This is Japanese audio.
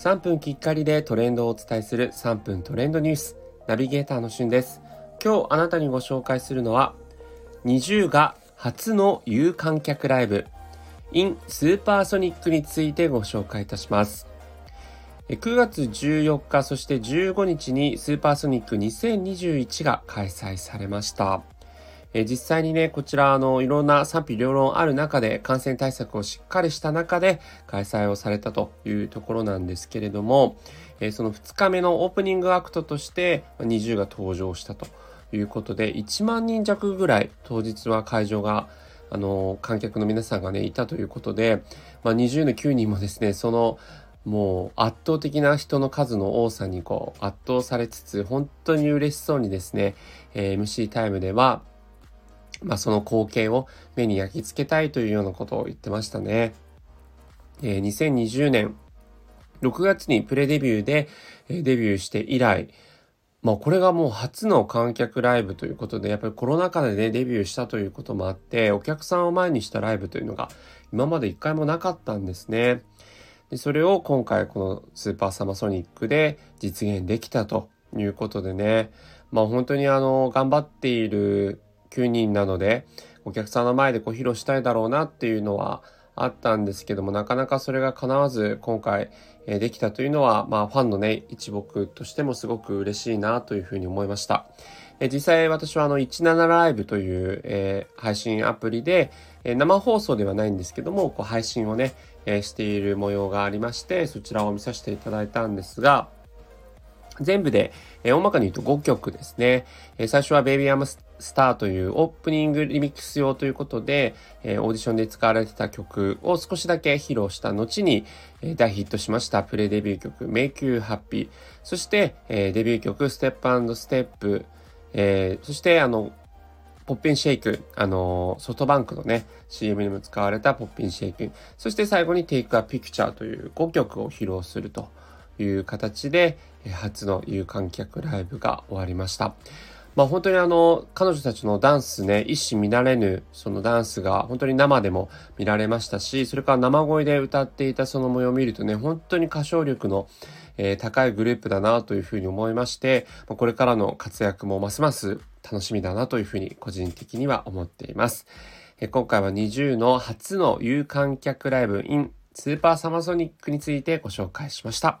3分きっかりでトレンドをお伝えする3分トレンドニュース。ナビゲーターのしゅんです。今日あなたにご紹介するのは NiziU が初の有観客ライブ。in スーパーソニックについてご紹介いたします。9月14日そして15日にスーパーソニック2021が開催されました。え実際にね、こちら、あの、いろんな賛否両論ある中で、感染対策をしっかりした中で開催をされたというところなんですけれども、えその2日目のオープニングアクトとして、20が登場したということで、1万人弱ぐらい当日は会場があの、観客の皆さんがね、いたということで、まあ、20の9人もですね、その、もう圧倒的な人の数の多さにこう圧倒されつつ、本当に嬉しそうにですね、MC タイムでは、まあ、その光景を目に焼き付けたいというようなことを言ってましたね。えー、2020年6月にプレデビューで、え、デビューして以来、まあこれがもう初の観客ライブということで、やっぱりコロナ禍でね、デビューしたということもあって、お客さんを前にしたライブというのが今まで一回もなかったんですね。でそれを今回このスーパーサマソニックで実現できたということでね、まあ本当にあの、頑張っている9人なので、お客さんの前でこう披露したいだろうなっていうのはあったんですけども、なかなかそれが叶わず今回、えできたというのは、まあファンのね、一僕としてもすごく嬉しいなというふうに思いました。え実際私はあの17ライブという、え、配信アプリで、え、生放送ではないんですけども、こう配信をね、え、している模様がありまして、そちらを見させていただいたんですが、全部で、えー、大まかに言うと5曲ですね。えー、最初は Baby I'm Star というオープニングリミックス用ということで、えー、オーディションで使われてた曲を少しだけ披露した後に、えー、大ヒットしましたプレデビュー曲 Make You Happy。そして、えー、デビュー曲 Step Step。えー、そしてあの、ポッピンシェイク、あのソフトバンクのね、CM にも使われたポッピンシェイク。そして最後に Take a Picture という5曲を披露するという形で、初の有観客ライブが終わりました。まあ本当にあの、彼女たちのダンスね、一糸乱れぬそのダンスが本当に生でも見られましたし、それから生声で歌っていたその模様を見るとね、本当に歌唱力の、え、高いグループだなというふうに思いまして、これからの活躍もますます楽しみだなというふうに個人的には思っています。え今回は20の初の有観客ライブ in スーパーサマソニックについてご紹介しました。